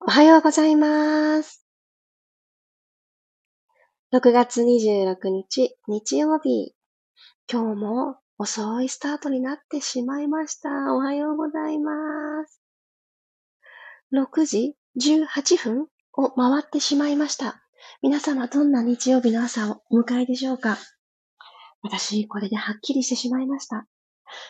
おはようございます。6月26日、日曜日。今日も遅いスタートになってしまいました。おはようございます。6時18分を回ってしまいました。皆様どんな日曜日の朝をお迎えでしょうか？私、これではっきりしてしまいました。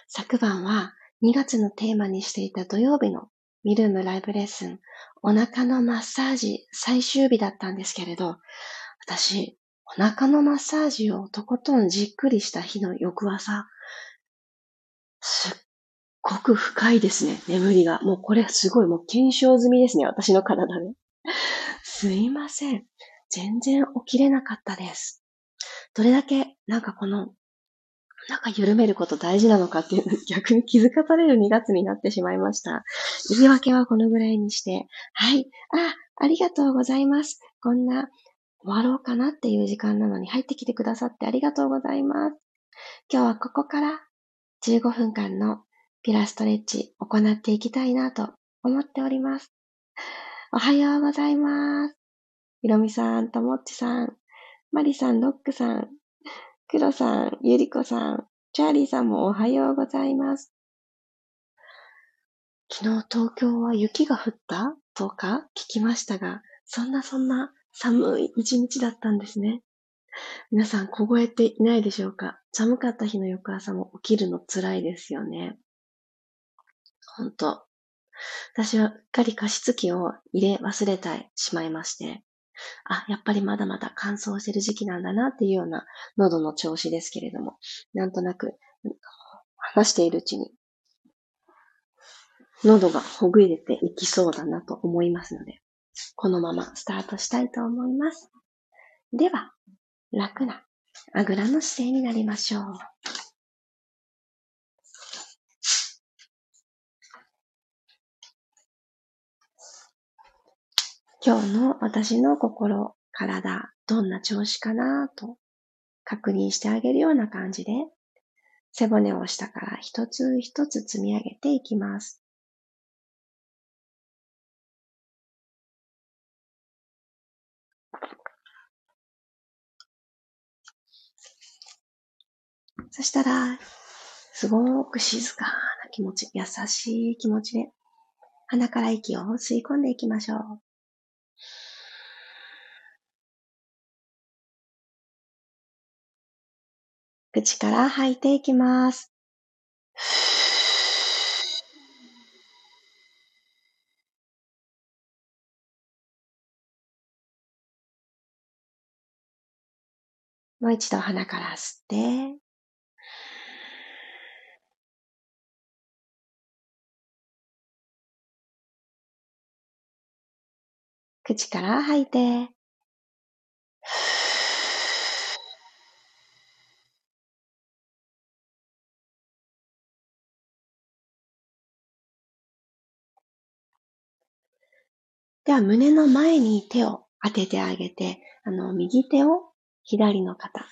昨晩は2月のテーマにしていた土曜日のミルームライブレッスン、お腹のマッサージ最終日だったんですけれど、私、お腹のマッサージをとことんじっくりした日の翌朝、すっごく深いですね、眠りが。もうこれすごい、もう検証済みですね、私の体で。すいません。全然起きれなかったです。どれだけ、なんかこのなんか緩めること大事なのかっていう 逆に気づかされる2月になってしまいました。言い訳はこのぐらいにして、はい、あ、ありがとうございます。こんな終わろうかなっていう時間なのに入ってきてくださってありがとうございます。今日はここから15分間のピラストレッチ行っていきたいなと思っております。おはようございます。ひろみさん、ともっちさん、まりさん、ロックさん、クロさん、ゆりこさん、チャーリーさんもおはようございます。昨日東京は雪が降った？とか聞きましたが、そんなそんな寒い一日だったんですね。皆さん凍えていないでしょうか？寒かった日の翌朝も起きるの辛いですよね。ほんと。私はうっかり加湿器を入れ忘れてしまいまして、あ、やっぱりまだまだ乾燥してる時期なんだなっていうような喉の調子ですけれども、なんとなく話しているうちに喉がほぐれていきそうだなと思いますので、このままスタートしたいと思います。では、楽なあぐらの姿勢になりましょう。今日の私の心、体、どんな調子かなと確認してあげるような感じで、背骨を下から一つ一つ積み上げていきます。そしたら、すごく静かな気持ち、優しい気持ちで、鼻から息を吸い込んでいきましょう。口から吐いていきます。もう一度鼻から吸って、口から吐いて、では胸の前に手を当ててあげて、あの、右手を左の肩、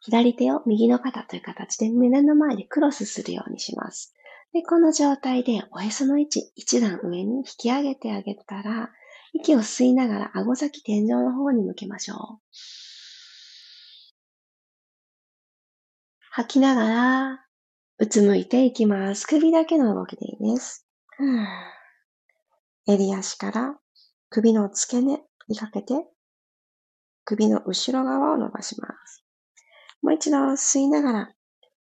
左手を右の肩という形で胸の前でクロスするようにします。で、この状態でおへその位置、一段上に引き上げてあげたら、息を吸いながら顎先天井の方に向けましょう。吐きながら、うつむいていきます。首だけの動きでいいです。襟足から首の付け根にかけて、首の後ろ側を伸ばします。もう一度吸いながら、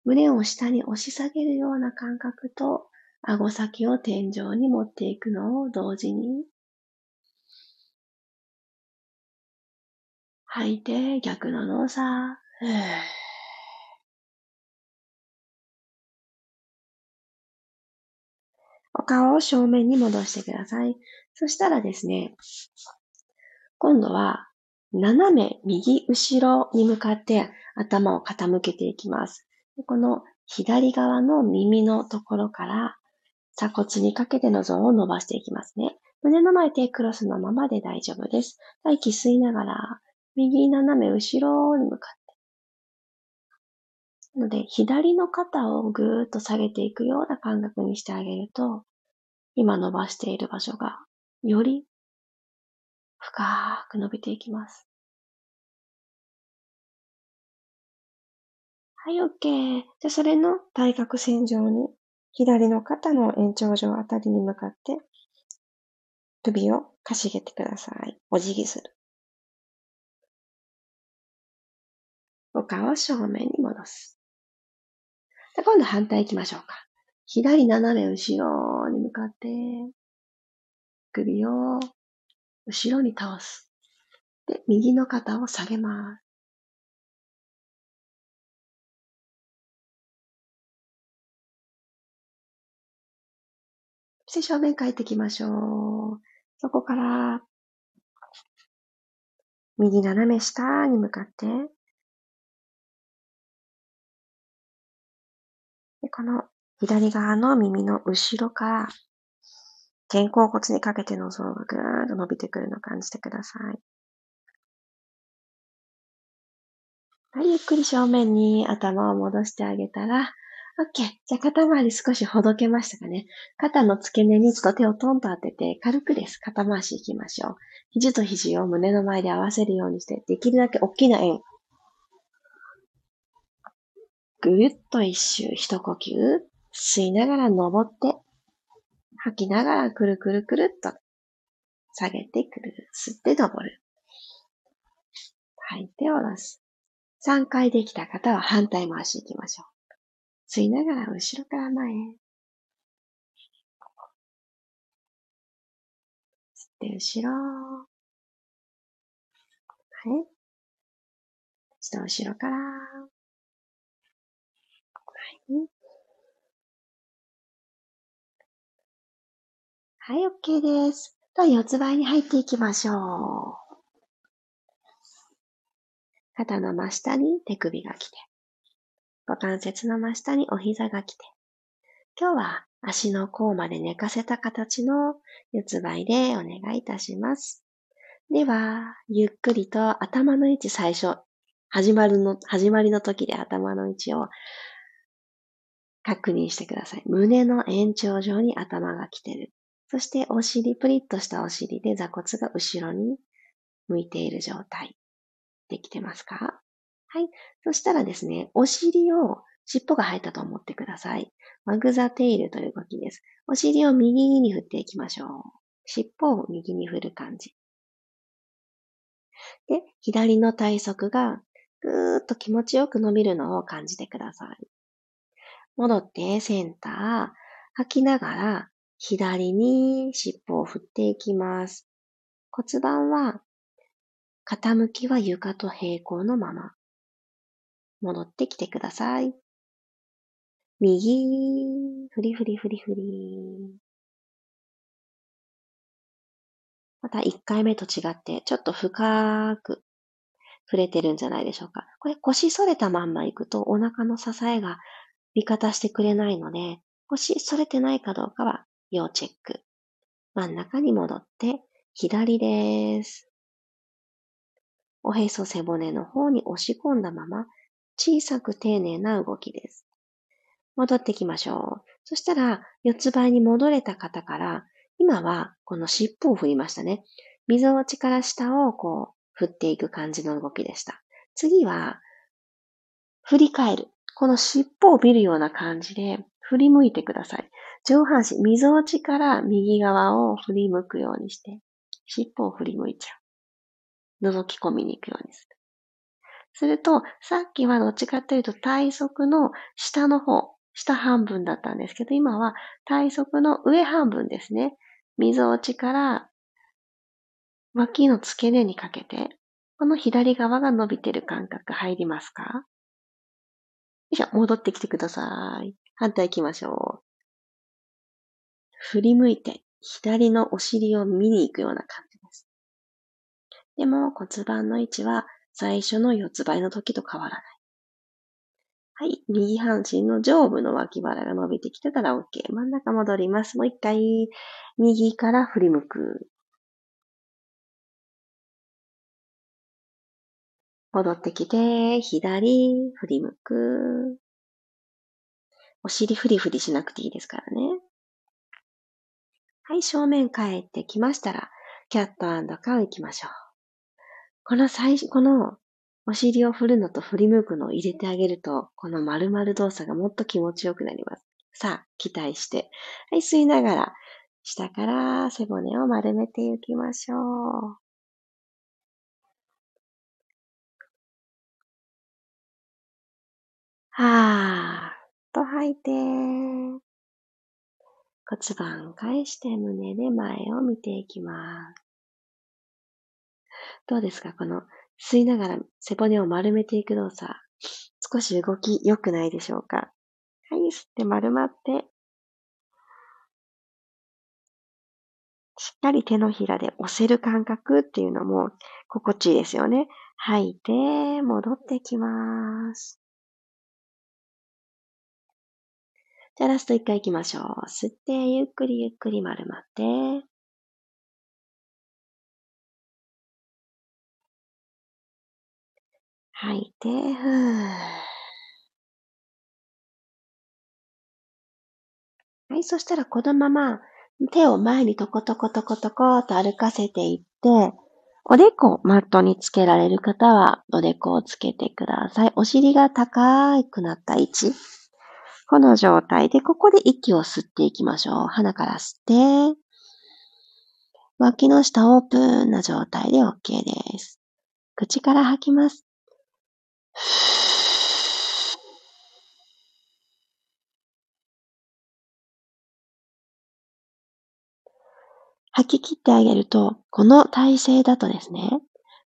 胸を下に押し下げるような感覚と、顎先を天井に持っていくのを同時に、吐いて逆の動作。お顔を正面に戻してください。そしたらですね、今度は斜め右後ろに向かって頭を傾けていきます。この左側の耳のところから鎖骨にかけてのゾーンを伸ばしていきますね。胸の前手クロスのままで大丈夫です。はい息吸いながら右斜め後ろに向かって。なので、左の肩をぐーっと下げていくような感覚にしてあげると、今伸ばしている場所がより深く伸びていきます。はい、OK。じゃそれの対角線上に、左の肩の延長上あたりに向かって、首をかしげてください。お辞儀する。お顔を正面に戻す。今度反対行きましょうか。左斜め後ろに向かって、首を後ろに倒す。で、右の肩を下げます。そして正面帰ってきましょう。そこから、右斜め下に向かって、でこの左側の耳の後ろから、肩甲骨にかけての像がぐーんと伸びてくるのを感じてください。はい、ゆっくり正面に頭を戻してあげたら、OK。じゃあ肩周り少しほどけましたかね。肩の付け根にちょっと手をトンと当てて、軽くです。肩回しいきましょう。肘と肘を胸の前で合わせるようにして、できるだけ大きな円。ぐるっと一周、一呼吸。吸いながら登って、吐きながらくるくるくるっと下げてくる。吸って登る。吐いて下ろす。3回できた方は反対回しいきましょう。吸いながら後ろから前へ。吸って後ろ。はい。一度後ろから。はい。はい、OK です。と、四つ倍に入っていきましょう。肩の真下に手首が来て。股関節の真下にお膝が来て、今日は足の甲まで寝かせた形の四つ倍でお願いいたします。では、ゆっくりと頭の位置最初、始まるの、始まりの時で頭の位置を確認してください。胸の延長上に頭が来てる。そしてお尻、プリッとしたお尻で座骨が後ろに向いている状態。できてますか？はい。そしたらですね、お尻を尻尾が生えたと思ってください。ワグザテイルという動きです。お尻を右に振っていきましょう。尻尾を右に振る感じ。で、左の体側がぐーっと気持ちよく伸びるのを感じてください。戻ってセンター、吐きながら左に尻尾を振っていきます。骨盤は傾きは床と平行のまま。戻ってきてください。右、ふりふりふりふり。また1回目と違って、ちょっと深く触れてるんじゃないでしょうか。これ腰反れたまんま行くとお腹の支えが味方してくれないので、腰反れてないかどうかは要チェック。真ん中に戻って左です。おへそ背骨の方に押し込んだまま小さく丁寧な動きです。戻ってきましょう。そしたら、四つ倍に戻れた方から、今はこの尻尾を振りましたね。溝落ちから下をこう振っていく感じの動きでした。次は、振り返る。この尻尾を見るような感じで振り向いてください。上半身、溝落ちから右側を振り向くようにして、尻尾を振り向いちゃう。覗き込みに行くようにする。すると、さっきはどっちかというと体側の下の方、下半分だったんですけど、今は体側の上半分ですね。溝落ちから脇の付け根にかけて、この左側が伸びてる感覚入りますか？よいしょ、戻ってきてください。反対行きましょう。振り向いて、左のお尻を見に行くような感じです。でも骨盤の位置は最初の四つ倍の時と変わらない。はい。右半身の上部の脇腹が伸びてきてたら OK。真ん中戻ります。もう一回、右から振り向く。戻ってきて、左、振り向く。お尻フリフリしなくていいですからね。はい、正面帰ってきましたら、キャットカウ行きましょう。この最初、このお尻を振るのと振り向くのを入れてあげると、この丸々動作がもっと気持ちよくなります。さあ、期待して。はい、吸いながら、下から背骨を丸めていきましょう。はーっと吐いて、骨盤返して胸で前を見ていきます。どうですか？この吸いながら背骨を丸めていく動作。少し動き良くないでしょうか？はい、吸って丸まって、しっかり手のひらで押せる感覚っていうのも心地いいですよね。吐いて、戻ってきます。じゃあラスト一回行きましょう。吸って、ゆっくりゆっくり丸まって。吐いて、ふー。はい、そしたらこのまま手を前にトコトコトコトコと歩かせていって、おでこマットにつけられる方はおでこをつけてください。お尻が高くなった位置。この状態で、ここで息を吸っていきましょう。鼻から吸って、脇の下オープンな状態で OK です。口から吐きます。吐き切ってあげると、この体勢だとですね、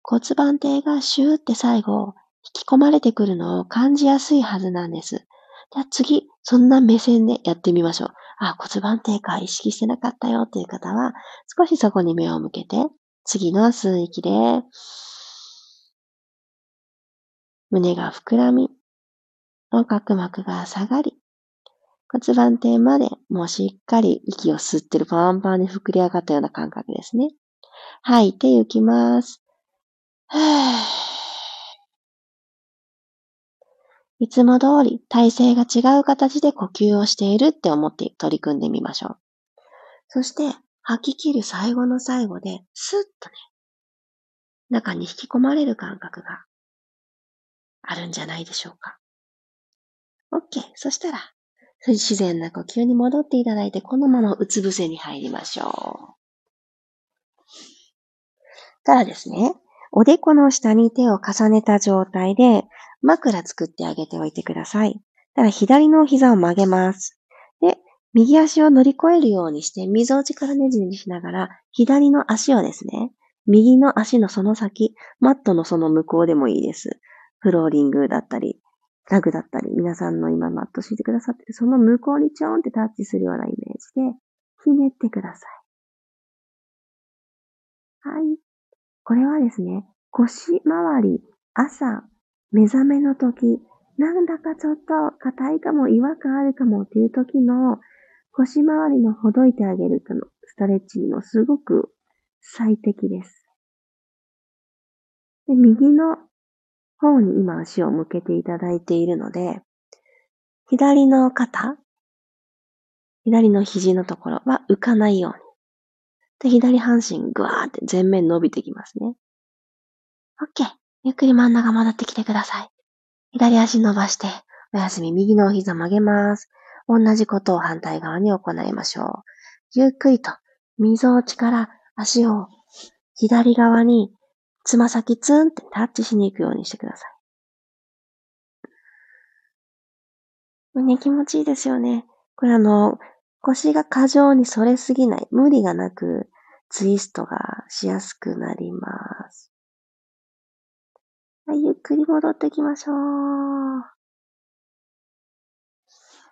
骨盤底がシューって最後、引き込まれてくるのを感じやすいはずなんです。じゃあ次、そんな目線でやってみましょう。あ、骨盤低下意識してなかったよっていう方は、少しそこに目を向けて、次の吸う息で、胸が膨らみ、角膜が下がり、骨盤底までもうしっかり息を吸ってるパンパンに膨れ上がったような感覚ですね。吐いていきます。はぁいつも通り体勢が違う形で呼吸をしているって思って取り組んでみましょう。そして、吐き切る最後の最後で、スッとね、中に引き込まれる感覚があるんじゃないでしょうか。OK。そしたら、自然な呼吸に戻っていただいて、このままうつ伏せに入りましょう。たらですね、おでこの下に手を重ねた状態で、枕作ってあげておいてください。ただ左の膝を曲げます。で、右足を乗り越えるようにして、溝落ちからねじねじしながら、左の足をですね、右の足のその先、マットのその向こうでもいいです。フローリングだったり、ラグだったり、皆さんの今マット敷いてくださってる、その向こうにちょんってタッチするようなイメージで、ひねってください。はい。これはですね、腰回り、朝、目覚めの時、なんだかちょっと硬いかも違和感あるかもっていう時の腰回りのほどいてあげるとのストレッチにもすごく最適です。で右の方に今足を向けていただいているので、左の肩、左の肘のところは浮かないように。で、左半身ぐわーって前面伸びてきますね。OK。ゆっくり真ん中戻ってきてください。左足伸ばして、お休み右のお膝曲げます。同じことを反対側に行いましょう。ゆっくりと、溝落ちから足を左側につま先ツンってタッチしに行くようにしてください。胸気持ちいいですよね。これあの、腰が過剰に反れすぎない、無理がなくツイストがしやすくなります。はい、ゆっくり戻ってきましょう。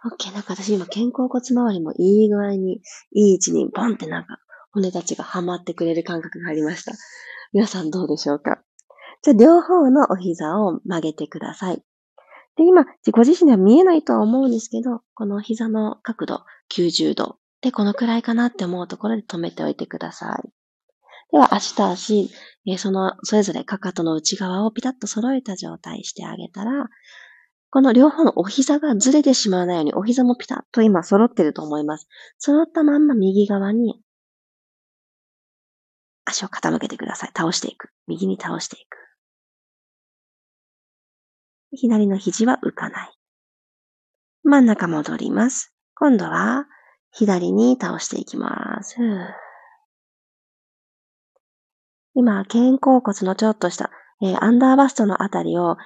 OK。なんか私今肩甲骨周りもいい具合に、いい位置にボンってなんか骨たちがはまってくれる感覚がありました。皆さんどうでしょうか？じゃあ両方のお膝を曲げてください。で、今、ご自身では見えないとは思うんですけど、この膝の角度90度でこのくらいかなって思うところで止めておいてください。では、足と足、え、その、それぞれかかとの内側をピタッと揃えた状態してあげたら、この両方のお膝がずれてしまわないように、お膝もピタッと今揃ってると思います。揃ったまんま右側に足を傾けてください。倒していく。右に倒していく。左の肘は浮かない。真ん中戻ります。今度は左に倒していきます。今、肩甲骨のちょっとした、えー、アンダーバストのあたりを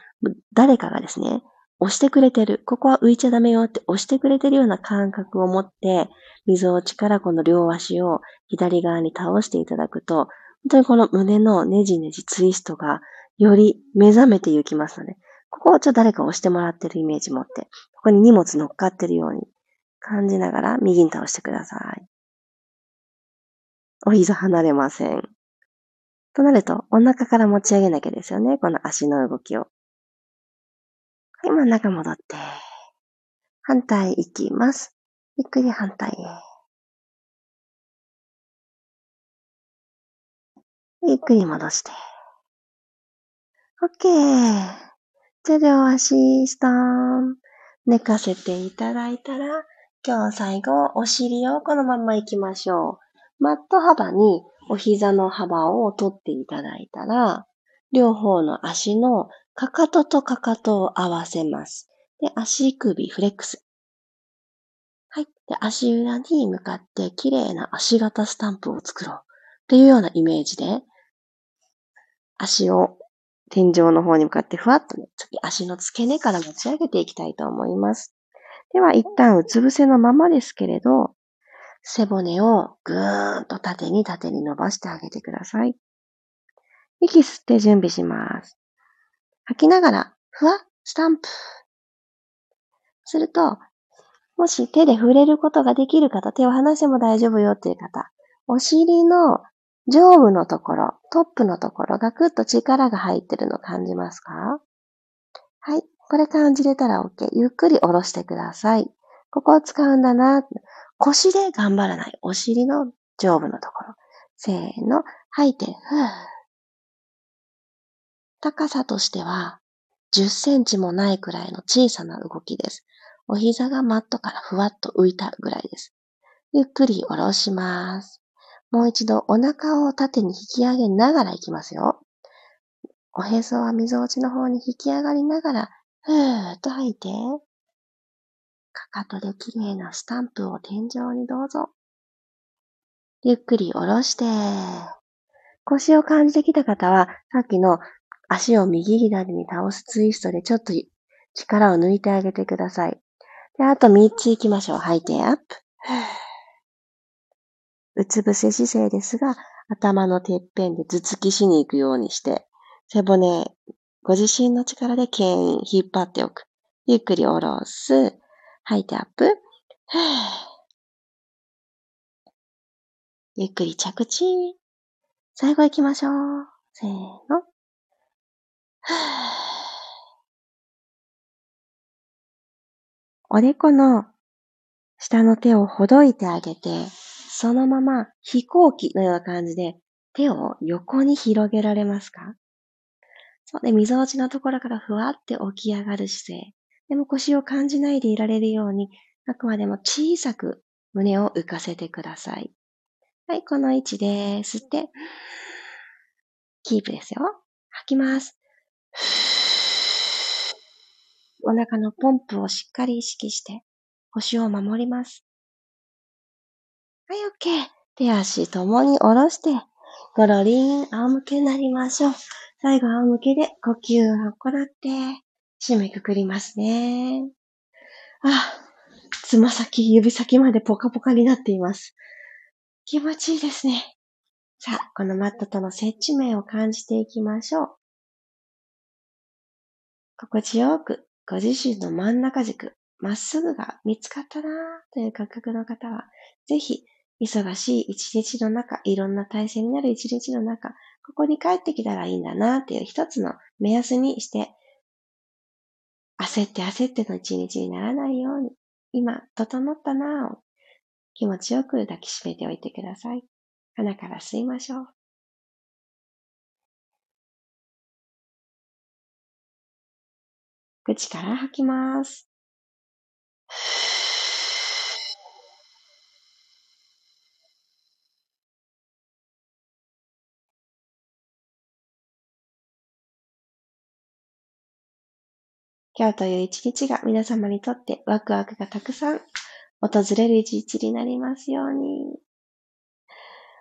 誰かがですね、押してくれてる。ここは浮いちゃダメよって押してくれてるような感覚を持って、溝落ちからこの両足を左側に倒していただくと、本当にこの胸のネジネジツイストがより目覚めていきますので、ここをちょっと誰か押してもらってるイメージ持って、ここに荷物乗っかってるように感じながら右に倒してください。お膝離れません。となると、お腹から持ち上げなきゃですよね。この足の動きを。はい、真ん中戻って。反対行きます。ゆっくり反対へ。ゆっくり戻して。OK。じゃあ両足ストーン。寝かせていただいたら、今日最後、お尻をこのまま行きましょう。マット幅にお膝の幅を取っていただいたら、両方の足のかかととかかとを合わせます。で、足首フレックス。はい。で、足裏に向かって綺麗な足型スタンプを作ろう。っていうようなイメージで、足を天井の方に向かってふわっとね、次足の付け根から持ち上げていきたいと思います。では、一旦うつ伏せのままですけれど、背骨をぐーんと縦に縦に伸ばしてあげてください。息吸って準備します。吐きながら、ふわ、スタンプ。すると、もし手で触れることができる方、手を離しても大丈夫よっていう方、お尻の上部のところ、トップのところがぐっと力が入ってるの感じますか？はい。これ感じれたら OK。ゆっくり下ろしてください。ここを使うんだな。腰で頑張らない。お尻の上部のところ。せーの。吐いて、ふー。高さとしては、10センチもないくらいの小さな動きです。お膝がマットからふわっと浮いたぐらいです。ゆっくり下ろします。もう一度お腹を縦に引き上げながら行きますよ。おへそは溝落ちの方に引き上がりながら、ふーっと吐いて、かとで綺麗なスタンプを天井にどうぞ。ゆっくり下ろして、腰を感じてきた方は、さっきの足を右左に倒すツイストでちょっと力を抜いてあげてください。で、あと3つ行きましょう。吐いてアップ。うつ伏せ姿勢ですが、頭のてっぺんで頭突きしに行くようにして、背骨、ご自身の力で牽引、引っ張っておく。ゆっくり下ろす。吐いてアップ。ゆっくり着地。最後行きましょう。せーの。おでこの下の手をほどいてあげて、そのまま飛行機のような感じで手を横に広げられますか？そうで、溝落ちのところからふわって起き上がる姿勢。でも腰を感じないでいられるように、あくまでも小さく胸を浮かせてください。はい、この位置で吸って、キープですよ。吐きます。お腹のポンプをしっかり意識して腰を守ります。はい、OK。手足ともに下ろして、ゴロリン、仰向けになりましょう。最後、仰向けで呼吸を行って、締めくくりますね。あ、つま先、指先までポカポカになっています。気持ちいいですね。さあ、このマットとの接地面を感じていきましょう。心地よく、ご自身の真ん中軸、まっすぐが見つかったなという感覚の方は、ぜひ忙しい一日の中、いろんな体制になる一日の中、ここに帰ってきたらいいんだなっていう一つの目安にして、焦って焦っての一日にならないように、今、整ったなを気持ちよく抱きしめておいてください。鼻から吸いましょう。口から吐きます。今日という一日が皆様にとってワクワクがたくさん訪れる一日になりますように。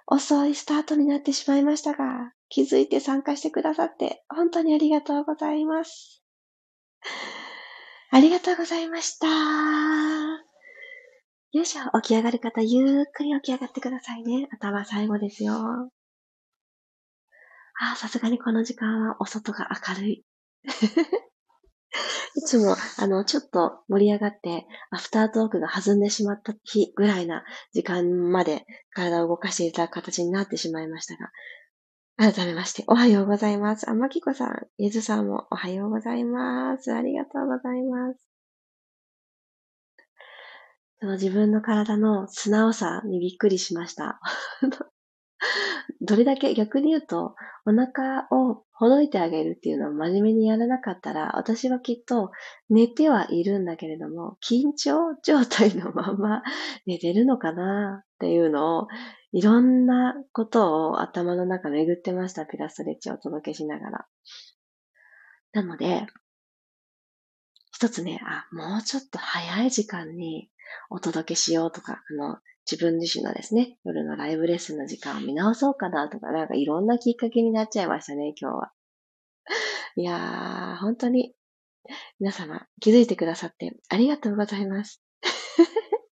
遅いスタートになってしまいましたが、気づいて参加してくださって本当にありがとうございます。ありがとうございました。よいしょ、起き上がる方、ゆっくり起き上がってくださいね。頭最後ですよ。ああ、さすがにこの時間はお外が明るい。いつも、あの、ちょっと盛り上がって、アフタートークが弾んでしまった日ぐらいな時間まで体を動かしていただく形になってしまいましたが、改めまして、おはようございます。あ、まきこさん、ゆずさんもおはようございます。ありがとうございます。その自分の体の素直さにびっくりしました。どれだけ逆に言うと、お腹をほどいてあげるっていうのを真面目にやらなかったら、私はきっと寝てはいるんだけれども、緊張状態のまま寝てるのかなっていうのを、いろんなことを頭の中巡ってました。ピラストレッチをお届けしながら。なので、一つね、あ、もうちょっと早い時間にお届けしようとか、あの、自分自身のですね、夜のライブレッスンの時間を見直そうかなとか、なんかいろんなきっかけになっちゃいましたね、今日は。いやー、本当に皆様気づいてくださってありがとうございます。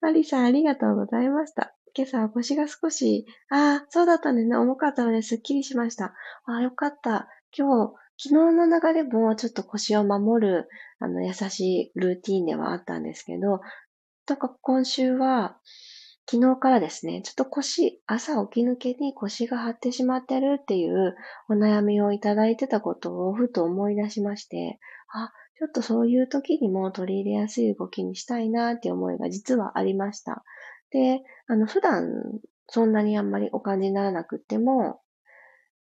マリさんありがとうございました。今朝は腰が少し、ああ、そうだったんでね。重かったのですっきりしました。ああ、よかった。今日、昨日の流れもちょっと腰を守る、あの、優しいルーティーンではあったんですけど、とか今週は、昨日からですね、ちょっと腰、朝起き抜けに腰が張ってしまってるっていうお悩みをいただいてたことをふと思い出しまして、あ、ちょっとそういう時にも取り入れやすい動きにしたいなっていう思いが実はありました。で、あの、普段そんなにあんまりお感じにならなくても、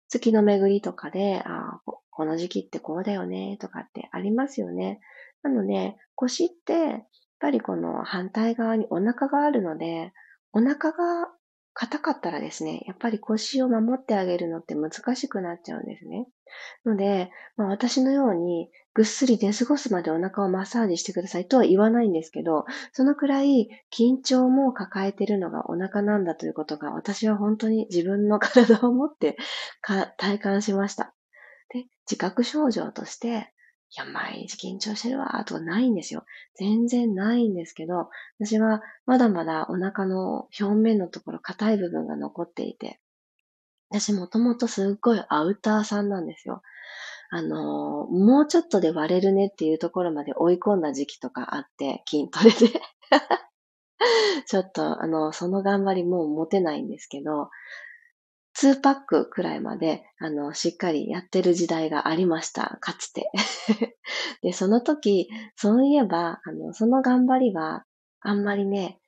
月の巡りとかで、あこの時期ってこうだよね、とかってありますよね。なので、腰って、やっぱりこの反対側にお腹があるので、お腹が硬かったらですね、やっぱり腰を守ってあげるのって難しくなっちゃうんですね。ので、まあ、私のようにぐっすり寝過ごすまでお腹をマッサージしてくださいとは言わないんですけど、そのくらい緊張も抱えてるのがお腹なんだということが私は本当に自分の体を持って体感しました。で、自覚症状として、いや、毎日緊張してるわ、とかないんですよ。全然ないんですけど、私はまだまだお腹の表面のところ硬い部分が残っていて、私もともとすっごいアウターさんなんですよ。あの、もうちょっとで割れるねっていうところまで追い込んだ時期とかあって、筋トレで ちょっと、あの、その頑張りもう持てないんですけど、2パックくらいまで、あの、しっかりやってる時代がありました。かつて。で、その時、そういえば、あの、その頑張りは、あんまりね、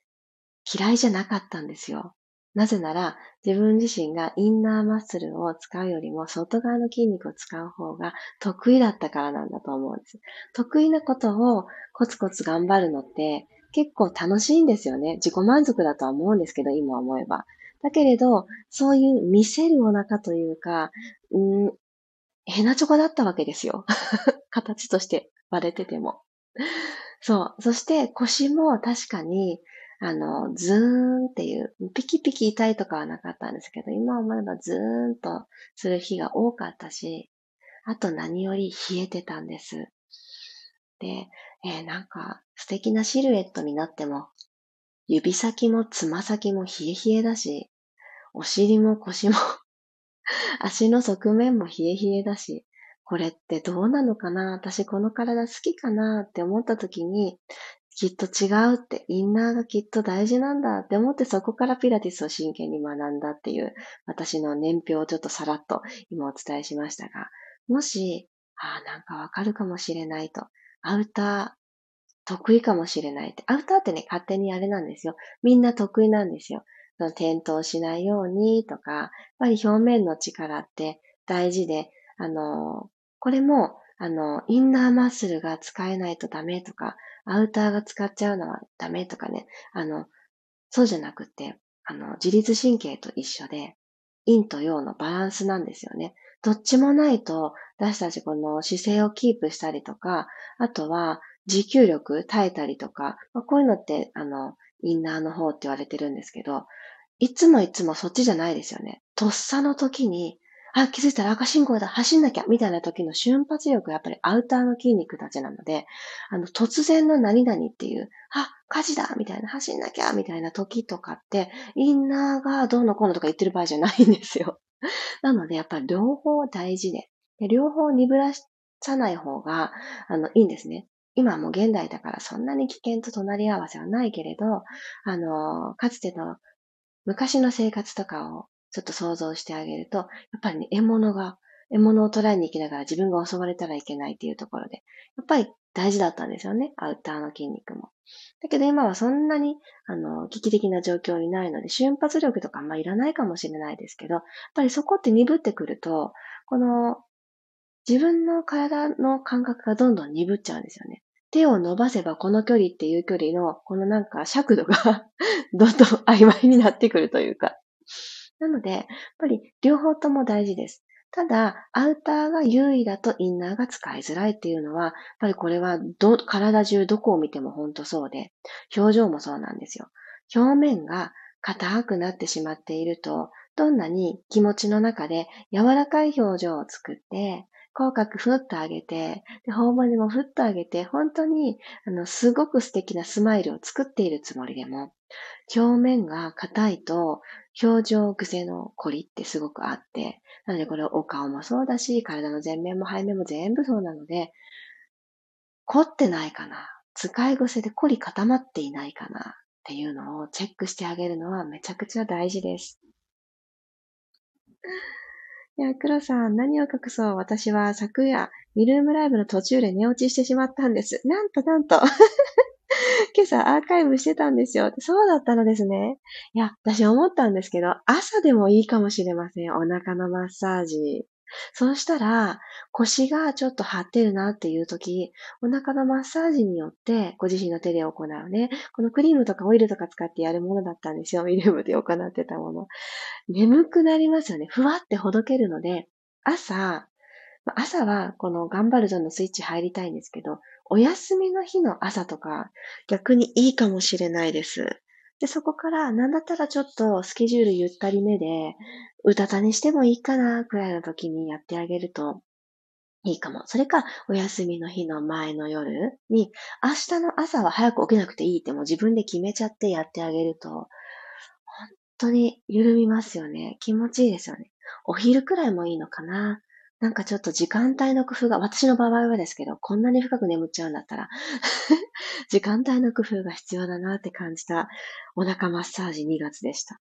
嫌いじゃなかったんですよ。なぜなら、自分自身がインナーマッスルを使うよりも外側の筋肉を使う方が得意だったからなんだと思うんです。得意なことをコツコツ頑張るのって結構楽しいんですよね。自己満足だとは思うんですけど、今思えば。だけれど、そういう見せるお腹というか、うん、ヘナチョコだったわけですよ。形として割れてても。そう。そして腰も確かに、あの、ズーンっていう、ピキピキ痛いとかはなかったんですけど、今思えばズーンとする日が多かったし、あと何より冷えてたんです。で、えー、なんか素敵なシルエットになっても、指先もつま先も冷え冷えだし、お尻も腰も 足の側面も冷え冷えだし、これってどうなのかな？私この体好きかなって思った時に、きっと違うって、インナーがきっと大事なんだって思ってそこからピラティスを真剣に学んだっていう私の年表をちょっとさらっと今お伝えしましたが、もし、ああ、なんかわかるかもしれないと、アウター得意かもしれないって。アウターってね、勝手にあれなんですよ。みんな得意なんですよ。の転倒しないようにとか、やっぱり表面の力って大事で、あの、これも、あの、インナーマッスルが使えないとダメとか、アウターが使っちゃうのはダメとかね、あの、そうじゃなくて、あの、自律神経と一緒で、陰と陽のバランスなんですよね。どっちもないと私たちこの姿勢をキープしたりとか、あとは持久力耐えたりとか、まあ、こういうのって、あの、インナーの方って言われてるんですけど、いつもいつもそっちじゃないですよね。とっさの時に、あ、気づいたら赤信号だ、走んなきゃ、みたいな時の瞬発力はやっぱりアウターの筋肉たちなので、あの、突然の何々っていう、あ、火事だみたいな、走んなきゃみたいな時とかって、インナーがどうのこうのとか言ってる場合じゃないんですよ。なので、やっぱり両方大事で、で両方鈍らさない方が、あの、いいんですね。今はもう現代だからそんなに危険と隣り合わせはないけれど、あの、かつての昔の生活とかをちょっと想像してあげると、やっぱりね、獲物が、獲物を捕らえに行きながら自分が襲われたらいけないっていうところで、やっぱり大事だったんですよね、アウターの筋肉も。だけど今はそんなに、あの、危機的な状況にないので、瞬発力とかあんまいらないかもしれないですけど、やっぱりそこって鈍ってくると、この、自分の体の感覚がどんどん鈍っちゃうんですよね。手を伸ばせばこの距離っていう距離の、このなんか尺度が どんどん曖昧になってくるというか、なので、やっぱり両方とも大事です。ただ、アウターが優位だとインナーが使いづらいっていうのは、やっぱりこれはど、体中どこを見ても本当そうで、表情もそうなんですよ。表面が硬くなってしまっていると、どんなに気持ちの中で柔らかい表情を作って、口角ふっと上げて、で、頬骨もふっと上げて、本当に、あの、すごく素敵なスマイルを作っているつもりでも、表面が硬いと、表情癖の凝りってすごくあって、なのでこれお顔もそうだし、体の前面も背面も全部そうなので、凝ってないかな使い癖で凝り固まっていないかなっていうのをチェックしてあげるのはめちゃくちゃ大事です。いや、黒さん、何を隠そう。私は昨夜、ミルームライブの途中で寝落ちしてしまったんです。なんとなんと。今朝アーカイブしてたんですよ。そうだったのですね。いや、私思ったんですけど、朝でもいいかもしれません。お腹のマッサージ。そうしたら、腰がちょっと張ってるなっていう時、お腹のマッサージによって、ご自身の手で行うね、このクリームとかオイルとか使ってやるものだったんですよ。ミルームで行ってたもの。眠くなりますよね。ふわってほどけるので、朝、朝はこの頑張るぞのスイッチ入りたいんですけど、お休みの日の朝とか逆にいいかもしれないです。で、そこからなんだったらちょっとスケジュールゆったりめで、うたたにしてもいいかなくらいの時にやってあげるといいかも。それか、お休みの日の前の夜に、明日の朝は早く起きなくていいってもう自分で決めちゃってやってあげると、本当に緩みますよね。気持ちいいですよね。お昼くらいもいいのかな。なんかちょっと時間帯の工夫が、私の場合はですけど、こんなに深く眠っちゃうんだったら 時間帯の工夫が必要だなって感じたお腹マッサージ2月でした。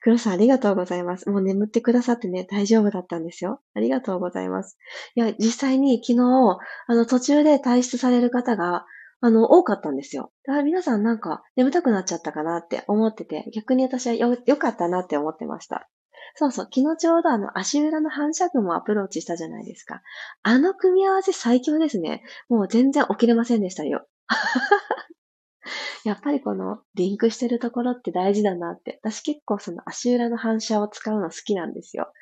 黒さんありがとうございます。もう眠ってくださってね、大丈夫だったんですよ。ありがとうございます。いや、実際に昨日、あの途中で退出される方が、あの、多かったんですよ。だから皆さんなんか眠たくなっちゃったかなって思ってて、逆に私はよ、良かったなって思ってました。そうそう、昨日ちょうどあの足裏の反射群もアプローチしたじゃないですか。あの組み合わせ最強ですね。もう全然起きれませんでしたよ。やっぱりこのリンクしてるところって大事だなって。私結構その足裏の反射を使うの好きなんですよ。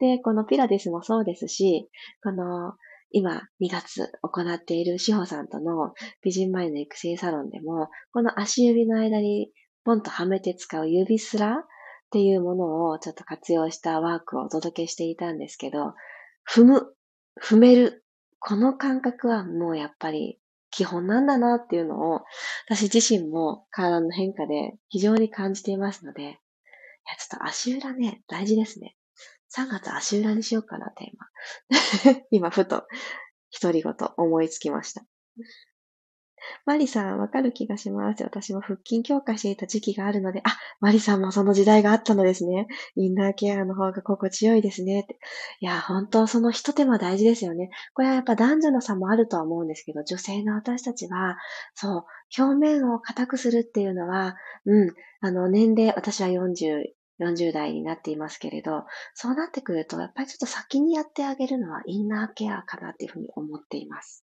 で、このピラティスもそうですし、この今2月行っている志保さんとの美人前の育成サロンでも、この足指の間にポンとはめて使う指すらっていうものをちょっと活用したワークをお届けしていたんですけど、踏む、踏める。この感覚はもうやっぱり基本なんだなっていうのを、私自身も体の変化で非常に感じていますので、いや、ちょっと足裏ね、大事ですね。3月足裏にしようかな、テーマ。今、ふと、独り言思いつきました。マリさん、わかる気がします。私も腹筋強化していた時期があるので、あ、マリさんもその時代があったのですね。インナーケアの方が心地よいですね。いや、本当その一手間大事ですよね。これはやっぱ男女の差もあるとは思うんですけど、女性の私たちは、そう、表面を硬くするっていうのは、うん、あの、年齢、私は40、40代になっていますけれど、そうなってくると、やっぱりちょっと先にやってあげるのはインナーケアかなっていうふうに思っています。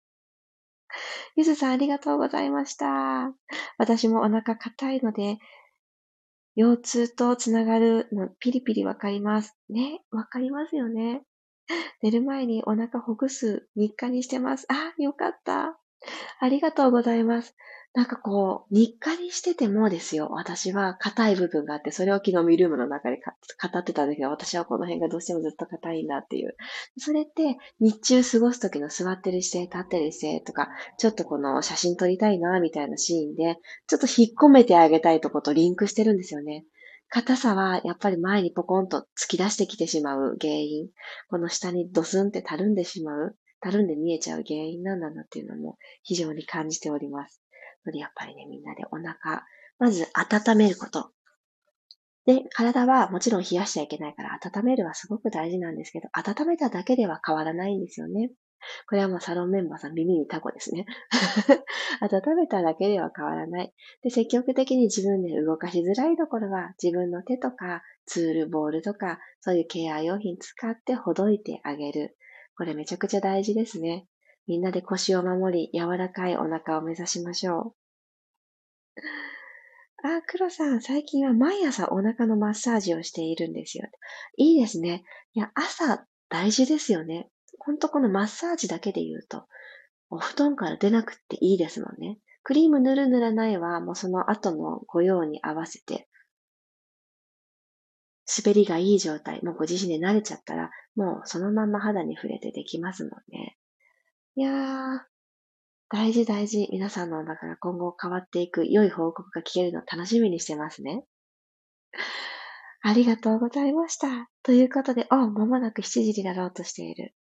ゆずさんありがとうございました。私もお腹硬いので、腰痛とつながるのピリピリわかります。ね、わかりますよね。寝る前にお腹ほぐす日課にしてます。あ、よかった。ありがとうございます。なんかこう、日課にしててもですよ、私は硬い部分があって、それを昨日ミルームの中で語ってたんだけど、私はこの辺がどうしてもずっと硬いんだっていう。それって、日中過ごす時の座ってる姿勢、立ってる姿勢とか、ちょっとこの写真撮りたいな、みたいなシーンで、ちょっと引っ込めてあげたいとことリンクしてるんですよね。硬さはやっぱり前にポコンと突き出してきてしまう原因。この下にドスンってたるんでしまう。たるんで見えちゃう原因なんだなっていうのも非常に感じております。やっぱりね、みんなでお腹、まず温めること。で、体はもちろん冷やしちゃいけないから温めるはすごく大事なんですけど、温めただけでは変わらないんですよね。これはもうサロンメンバーさん耳にタコですね。温めただけでは変わらない。で、積極的に自分で動かしづらいところは自分の手とかツール、ボールとかそういうケア用品使ってほどいてあげる。これめちゃくちゃ大事ですね。みんなで腰を守り、柔らかいお腹を目指しましょう。あ、黒さん、最近は毎朝お腹のマッサージをしているんですよ。いいですね。いや、朝大事ですよね。ほんとこのマッサージだけで言うと、お布団から出なくっていいですもんね。クリーム塗る塗らないは、もうその後のご用に合わせて、滑りがいい状態、もうご自身で慣れちゃったら、もうそのまま肌に触れてできますもんね。いやー、大事大事。皆さんの中が今後変わっていく良い報告が聞けるのを楽しみにしてますね。ありがとうございました。ということで、おう、まもなく7時になろうとしている。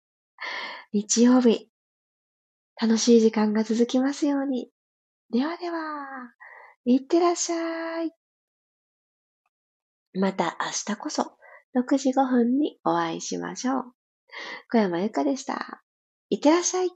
日曜日、楽しい時間が続きますように。ではでは、いってらっしゃい。また明日こそ6時5分にお会いしましょう。小山由かでした。いってらっしゃい。